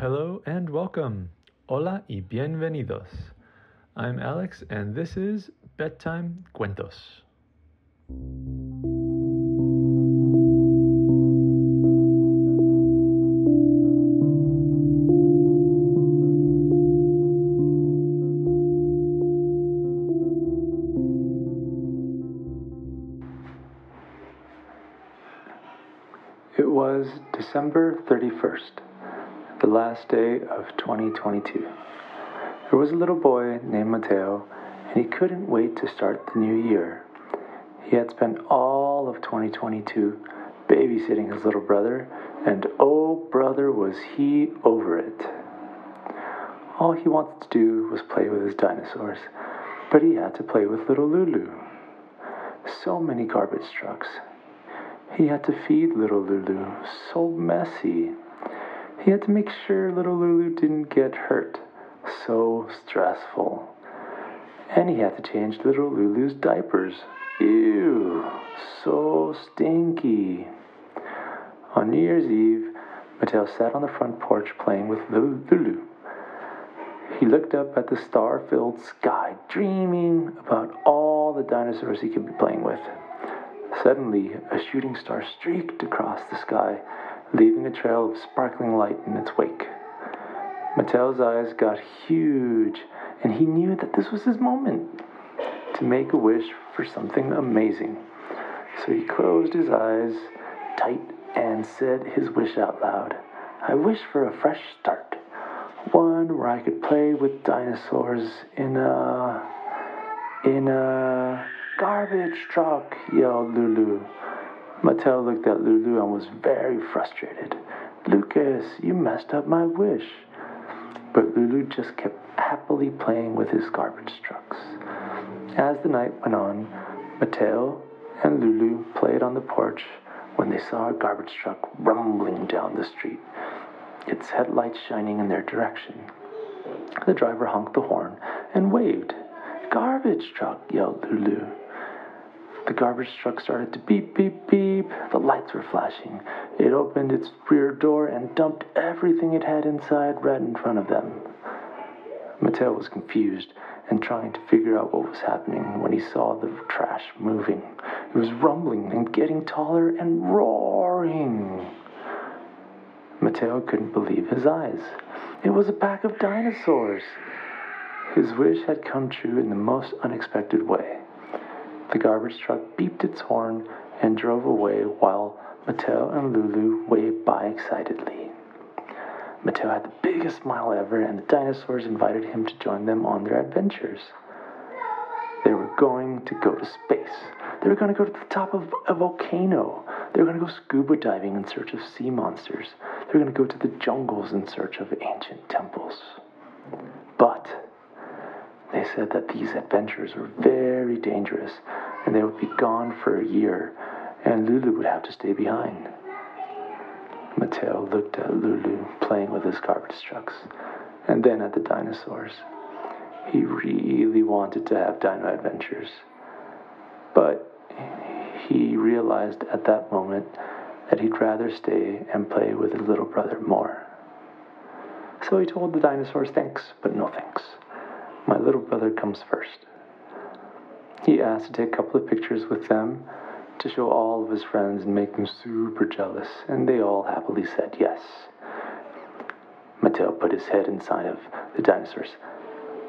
Hello and welcome. Hola y bienvenidos. I'm Alex and this is Bedtime Cuentos. It was December 31st, the last day of 2022. There was a little boy named Mateo, and he couldn't wait to start the new year. He had spent all of 2022 babysitting his little brother, and oh, brother, was he over it. All he wanted to do was play with his dinosaurs, but he had to play with little Lulu. So many garbage trucks, he had to feed little Lulu. So messy. He had to make sure little Lulu didn't get hurt. So stressful. And he had to change little Lulu's diapers. Ew. So stinky. On New Year's Eve, Mateo sat on the front porch playing with Lulu. He looked up at the star filled sky, dreaming about all the dinosaurs he could be playing with. Suddenly, a shooting star streaked across the sky, leaving a trail of sparkling light in its wake. Mateo's eyes got huge, and he knew that this was his moment to make a wish for something amazing. So he closed his eyes tight and said his wish out loud. I wish for a fresh start. One where I could play with dinosaurs in a. in a. Garbage truck, yelled Lulu. Mateo looked at Lulu and was very frustrated. Lucas, you messed up my wish. But Lulu just kept happily playing with his garbage trucks. As the night went on, Mateo and Lulu played on the porch when they saw a garbage truck rumbling down the street, its headlights shining in their direction. The driver honked the horn and waved. Garbage truck, yelled Lulu. The garbage truck started to beep, beep, beep. The lights were flashing. It opened its rear door and dumped everything it had inside right in front of them. Mateo was confused and trying to figure out what was happening when he saw the trash moving. It was rumbling and getting taller and roaring. Mateo couldn't believe his eyes. It was a pack of dinosaurs. His wish had come true in the most unexpected way. The garbage truck beeped its horn and drove away while Mateo and Lulu waved by excitedly. Mateo had the biggest smile ever, and the dinosaurs invited him to join them on their adventures. They were going to go to space. They were going to go to the top of a volcano. They were going to go scuba diving in search of sea monsters. They were going to go to the jungles in search of ancient temples. But they said that these adventures were very dangerous and they would be gone for a year, and Lulu would have to stay behind. Mateo looked at Lulu playing with his garbage trucks, and then at the dinosaurs. He really wanted to have dino adventures, but he realized at that moment that he'd rather stay and play with his little brother more. So he told the dinosaurs thanks, but no thanks. My little brother comes first. He asked to take a couple of pictures with them to show all of his friends and make them super jealous, and they all happily said yes. Mateo put his head inside of the dinosaurs'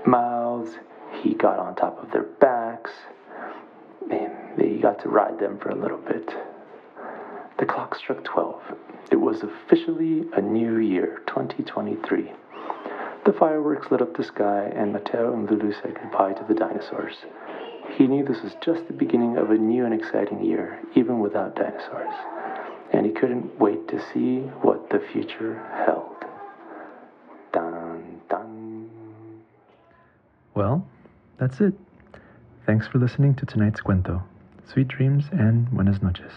mouths. He got on top of their backs. And they got to ride them for a little bit. The clock struck 12. It was officially a new year, 2023. The fireworks lit up the sky, and Mateo and Lulu said goodbye to the dinosaurs. He knew this was just the beginning of a new and exciting year, even without dinosaurs. And he couldn't wait to see what the future held. Dun, dun. Well, that's it. Thanks for listening to tonight's cuento. Sweet dreams and buenas noches.